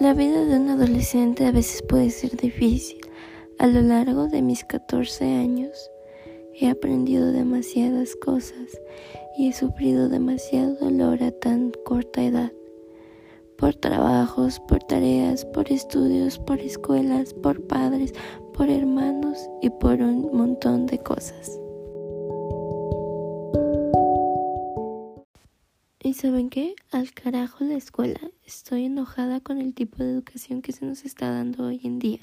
La vida de un adolescente a veces puede ser difícil. A lo largo de mis 14 años he aprendido demasiadas cosas y he sufrido demasiado dolor a tan corta edad. Por trabajos, por tareas, por estudios, por escuelas, por padres, por hermanos y por un montón de cosas. ¿Y saben qué? Al carajo la escuela. Estoy enojada con el tipo de educación que se nos está dando hoy en día.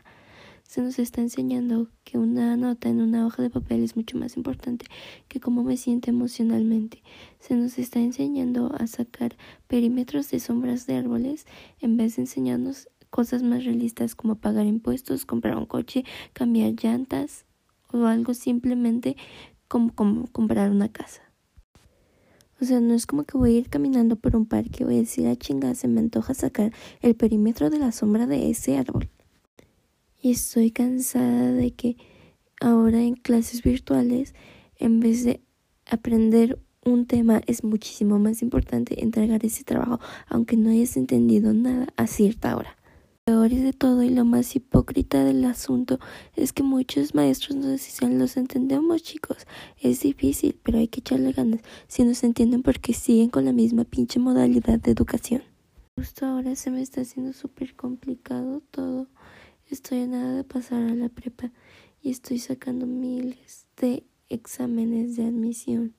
Se nos está enseñando que una nota en una hoja de papel es mucho más importante que cómo me siento emocionalmente. Se nos está enseñando a sacar perímetros de sombras de árboles en vez de enseñarnos cosas más realistas como pagar impuestos, comprar un coche, cambiar llantas o algo simplemente como, como comprar una casa. O sea, no es como que voy a ir caminando por un parque y voy a decir, ah, chingada, se me antoja sacar el perímetro de la sombra de ese árbol. Y estoy cansada de que ahora en clases virtuales, en vez de aprender un tema, es muchísimo más importante entregar ese trabajo, aunque no hayas entendido nada a cierta hora peor de todo y lo más hipócrita del asunto es que muchos maestros nos dicen los entendemos chicos, es difícil, pero hay que echarle ganas si nos entienden porque siguen con la misma pinche modalidad de educación. Justo ahora se me está haciendo súper complicado todo. Estoy a nada de pasar a la prepa y estoy sacando miles de exámenes de admisión.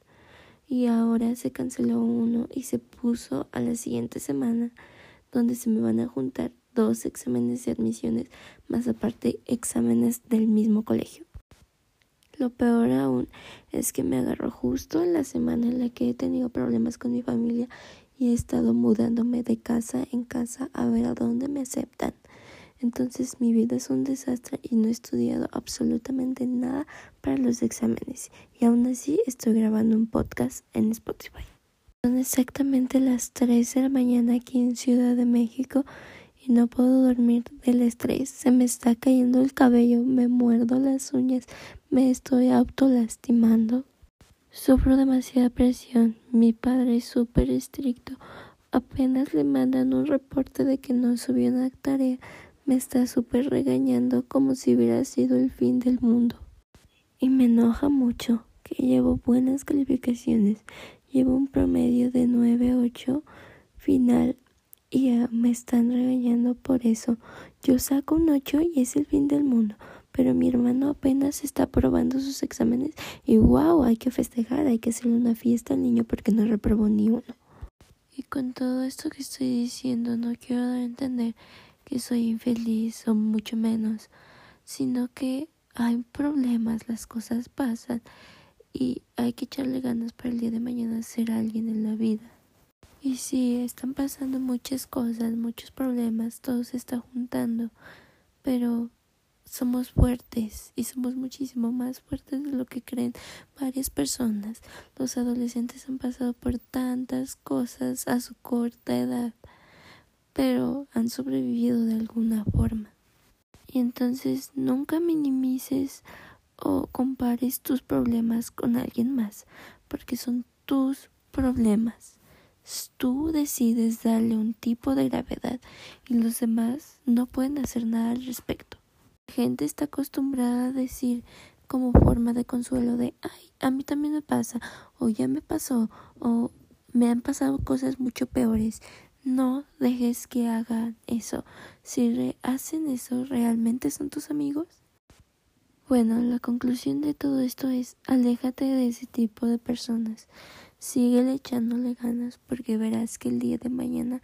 Y ahora se canceló uno y se puso a la siguiente semana donde se me van a juntar dos exámenes de admisiones, más aparte exámenes del mismo colegio. Lo peor aún es que me agarró justo en la semana en la que he tenido problemas con mi familia y he estado mudándome de casa en casa a ver a dónde me aceptan. Entonces mi vida es un desastre y no he estudiado absolutamente nada para los exámenes y aún así estoy grabando un podcast en Spotify. Son exactamente las 3 de la mañana aquí en Ciudad de México y no puedo dormir del estrés. Se me está cayendo el cabello, me muerdo las uñas, me estoy autolastimando. Sufro demasiada presión. Mi padre es súper estricto. Apenas le mandan un reporte de que no subió una tarea, me está súper regañando como si hubiera sido el fin del mundo. Y me enoja mucho que llevo buenas calificaciones. Llevo un promedio de 9-8 final y me están regañando por eso. Yo saco un 8 y es el fin del mundo, pero mi hermano apenas está probando sus exámenes y wow, hay que festejar, hay que hacerle una fiesta al niño porque no reprobó ni uno. Y con todo esto que estoy diciendo, no quiero dar a entender que soy infeliz o mucho menos, sino que hay problemas, las cosas pasan y hay que echarle ganas para el día de mañana ser alguien en la vida. Y sí, están pasando muchas cosas, muchos problemas, todo se está juntando, pero somos fuertes y somos muchísimo más fuertes de lo que creen varias personas. Los adolescentes han pasado por tantas cosas a su corta edad, pero han sobrevivido de alguna forma. Y entonces nunca minimices o compares tus problemas con alguien más, porque son tus problemas. Tú decides darle un tipo de gravedad y los demás no pueden hacer nada al respecto. La gente está acostumbrada a decir como forma de consuelo de ay, a mí también me pasa o ya me pasó o me han pasado cosas mucho peores. No dejes que hagan eso. Si hacen eso, ¿realmente son tus amigos? Bueno, la conclusión de todo esto es aléjate de ese tipo de personas. Síguele echándole ganas porque verás que el día de mañana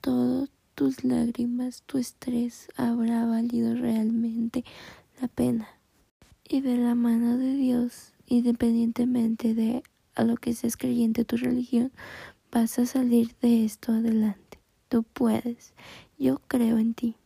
todas tus lágrimas, tu estrés habrá valido realmente la pena. Y de la mano de Dios, independientemente de a lo que seas creyente tu religión, vas a salir de esto adelante. Tú puedes. Yo creo en ti.